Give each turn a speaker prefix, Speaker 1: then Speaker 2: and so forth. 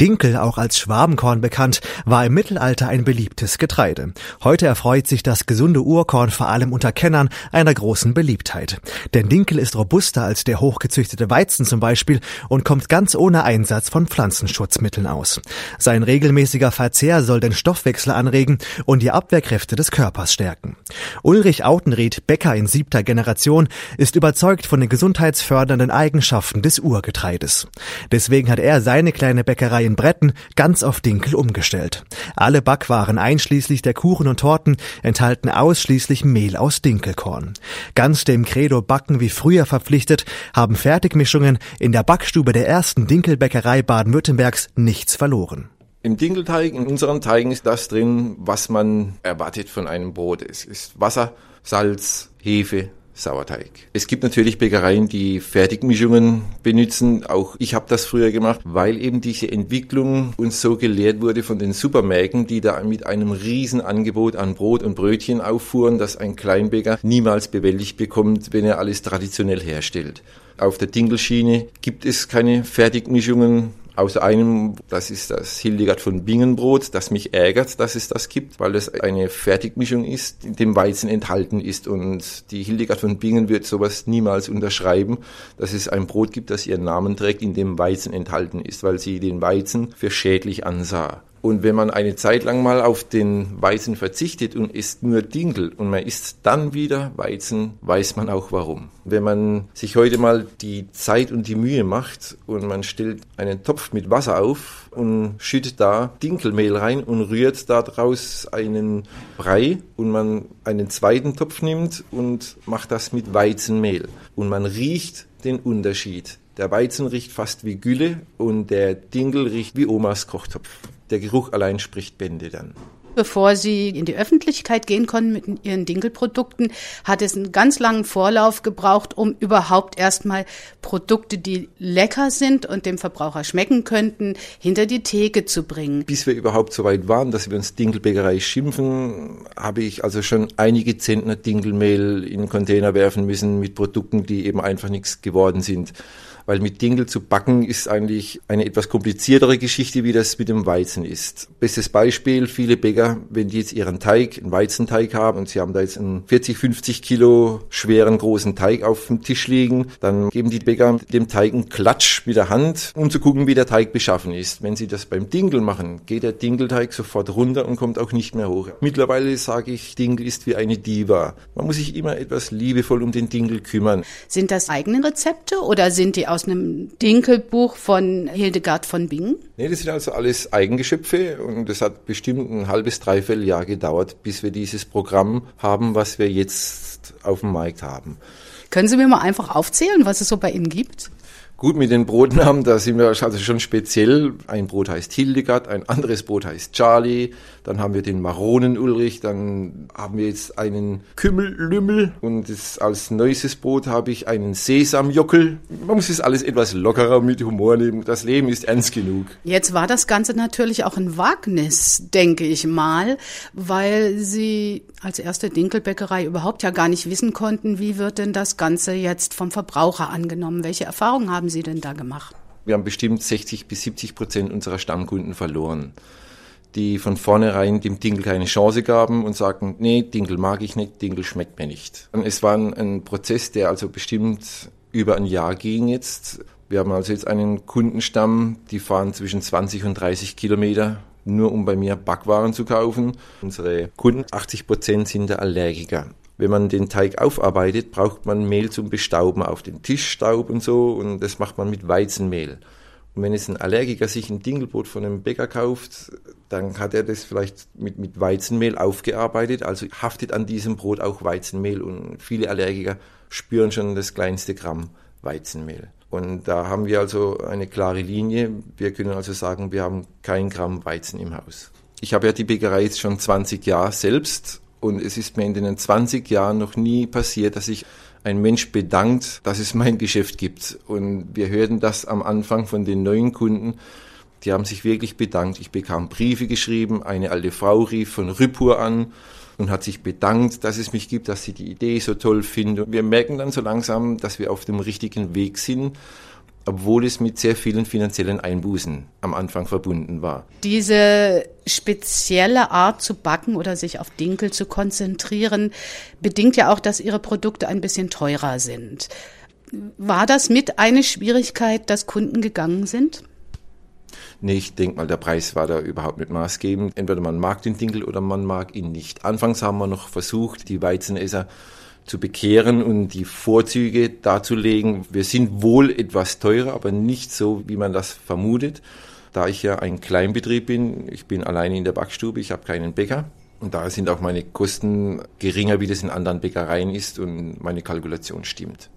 Speaker 1: Dinkel, auch als Schwabenkorn bekannt, war im Mittelalter ein beliebtes Getreide. Heute erfreut sich das gesunde Urkorn vor allem unter Kennern einer großen Beliebtheit. Denn Dinkel ist robuster als der hochgezüchtete Weizen zum Beispiel und kommt ganz ohne Einsatz von Pflanzenschutzmitteln aus. Sein regelmäßiger Verzehr soll den Stoffwechsel anregen und die Abwehrkräfte des Körpers stärken. Ulrich Autenried, Bäcker in siebter Generation, ist überzeugt von den gesundheitsfördernden Eigenschaften des Urgetreides. Deswegen hat er seine kleine Bäckerei in Bretten ganz auf Dinkel umgestellt. Alle Backwaren einschließlich der Kuchen und Torten enthalten ausschließlich Mehl aus Dinkelkorn. Ganz dem Credo Backen wie früher verpflichtet, haben Fertigmischungen in der Backstube der ersten Dinkelbäckerei Baden-Württembergs nichts verloren.
Speaker 2: Im Dinkelteig, in unseren Teigen ist das drin, was man erwartet von einem Brot. Es ist Wasser, Salz, Hefe, Sauerteig. Es gibt natürlich Bäckereien, die Fertigmischungen benutzen. Auch ich habe das früher gemacht, weil eben diese Entwicklung uns so gelehrt wurde von den Supermärkten, die da mit einem riesen Angebot an Brot und Brötchen auffuhren, dass ein Kleinbäcker niemals bewältigt bekommt, wenn er alles traditionell herstellt. Auf der Dingelschiene gibt es keine Fertigmischungen Außer einem, das ist das Hildegard von Bingenbrot, das mich ärgert, dass es das gibt, weil es eine Fertigmischung ist, in dem Weizen enthalten ist. Und die Hildegard von Bingen wird sowas niemals unterschreiben, dass es ein Brot gibt, das ihren Namen trägt, in dem Weizen enthalten ist, weil sie den Weizen für schädlich ansah. Und wenn man eine Zeit lang mal auf den Weizen verzichtet und isst nur Dinkel und man isst dann wieder Weizen, weiß man auch warum. Wenn man sich heute mal die Zeit und die Mühe macht und man stellt einen Topf mit Wasser auf und schüttet da Dinkelmehl rein und rührt daraus einen Brei und man einen zweiten Topf nimmt und macht das mit Weizenmehl und man riecht den Unterschied. Der Weizen riecht fast wie Gülle und der Dinkel riecht wie Omas Kochtopf der Geruch allein spricht Bände dann.
Speaker 3: Bevor Sie in die Öffentlichkeit gehen konnten mit Ihren Dinkelprodukten, hat es einen ganz langen Vorlauf gebraucht, um überhaupt erstmal Produkte, die lecker sind und dem Verbraucher schmecken könnten, hinter die Theke zu bringen.
Speaker 2: Bis wir überhaupt so weit waren, dass wir uns Dinkelbäckerei schimpfen, habe ich also schon einige Zentner Dinkelmehl in den Container werfen müssen mit Produkten, die eben einfach nichts geworden sind weil mit Dinkel zu backen ist eigentlich eine etwas kompliziertere Geschichte, wie das mit dem Weizen ist. Bestes Beispiel, viele Bäcker, wenn die jetzt ihren Teig, einen Weizenteig haben und sie haben da jetzt einen 40, 50 Kilo schweren großen Teig auf dem Tisch liegen, dann geben die Bäcker dem Teig einen Klatsch mit der Hand, um zu gucken, wie der Teig beschaffen ist. Wenn sie das beim Dinkel machen, geht der Dinkelteig sofort runter und kommt auch nicht mehr hoch. Mittlerweile sage ich, Dinkel ist wie eine Diva. Man muss sich immer etwas liebevoll um den Dinkel kümmern.
Speaker 3: Sind das eigene Rezepte oder sind die aus aus einem Dinkelbuch von Hildegard von Bingen?
Speaker 2: Nee, das sind also alles Eigengeschöpfe und es hat bestimmt ein halbes, dreiviertel Jahr gedauert, bis wir dieses Programm haben, was wir jetzt auf dem Markt haben.
Speaker 3: Können Sie mir mal einfach aufzählen, was es so bei Ihnen gibt?
Speaker 2: Gut, mit den Brotnamen, da sind wir also schon speziell. Ein Brot heißt Hildegard, ein anderes Brot heißt Charlie, dann haben wir den Maronen Ulrich, dann haben wir jetzt einen Kümmellümmel und das, als neuestes Brot habe ich einen Sesamjockel. Man muss es alles etwas lockerer mit Humor nehmen. Das Leben ist ernst genug.
Speaker 3: Jetzt war das Ganze natürlich auch ein Wagnis, denke ich mal, weil Sie als erste Dinkelbäckerei überhaupt ja gar nicht wissen konnten, wie wird denn das Ganze jetzt vom Verbraucher angenommen? Welche Erfahrungen haben Sie denn da gemacht?
Speaker 2: Wir haben bestimmt 60 bis 70 Prozent unserer Stammkunden verloren, die von vornherein dem Dinkel keine Chance gaben und sagten, nee, Dinkel mag ich nicht, Dinkel schmeckt mir nicht. Und es war ein, ein Prozess, der also bestimmt über ein Jahr ging jetzt. Wir haben also jetzt einen Kundenstamm, die fahren zwischen 20 und 30 Kilometer nur um bei mir Backwaren zu kaufen. Unsere Kunden, 80 Prozent sind der Allergiker. Wenn man den Teig aufarbeitet, braucht man Mehl zum Bestauben auf den Tischstaub und so und das macht man mit Weizenmehl. Und wenn es ein Allergiker sich ein Dingelbrot von einem Bäcker kauft, dann hat er das vielleicht mit, mit Weizenmehl aufgearbeitet, also haftet an diesem Brot auch Weizenmehl und viele Allergiker spüren schon das kleinste Gramm Weizenmehl. Und da haben wir also eine klare Linie. Wir können also sagen, wir haben kein Gramm Weizen im Haus. Ich habe ja die Bäckerei jetzt schon 20 Jahre selbst und es ist mir in den 20 Jahren noch nie passiert, dass sich ein Mensch bedankt, dass es mein Geschäft gibt. Und wir hörten das am Anfang von den neuen Kunden. Die haben sich wirklich bedankt. Ich bekam Briefe geschrieben. Eine alte Frau rief von Rüppur an und hat sich bedankt, dass es mich gibt, dass sie die Idee so toll findet. Wir merken dann so langsam, dass wir auf dem richtigen Weg sind. Obwohl es mit sehr vielen finanziellen Einbußen am Anfang verbunden war.
Speaker 3: Diese spezielle Art zu backen oder sich auf Dinkel zu konzentrieren, bedingt ja auch, dass Ihre Produkte ein bisschen teurer sind. War das mit eine Schwierigkeit, dass Kunden gegangen sind?
Speaker 2: Nee, ich denke mal, der Preis war da überhaupt nicht maßgebend. Entweder man mag den Dinkel oder man mag ihn nicht. Anfangs haben wir noch versucht, die Weizenesser zu bekehren und die Vorzüge darzulegen. Wir sind wohl etwas teurer, aber nicht so, wie man das vermutet. Da ich ja ein Kleinbetrieb bin, ich bin alleine in der Backstube, ich habe keinen Bäcker. Und da sind auch meine Kosten geringer, wie das in anderen Bäckereien ist und meine Kalkulation stimmt.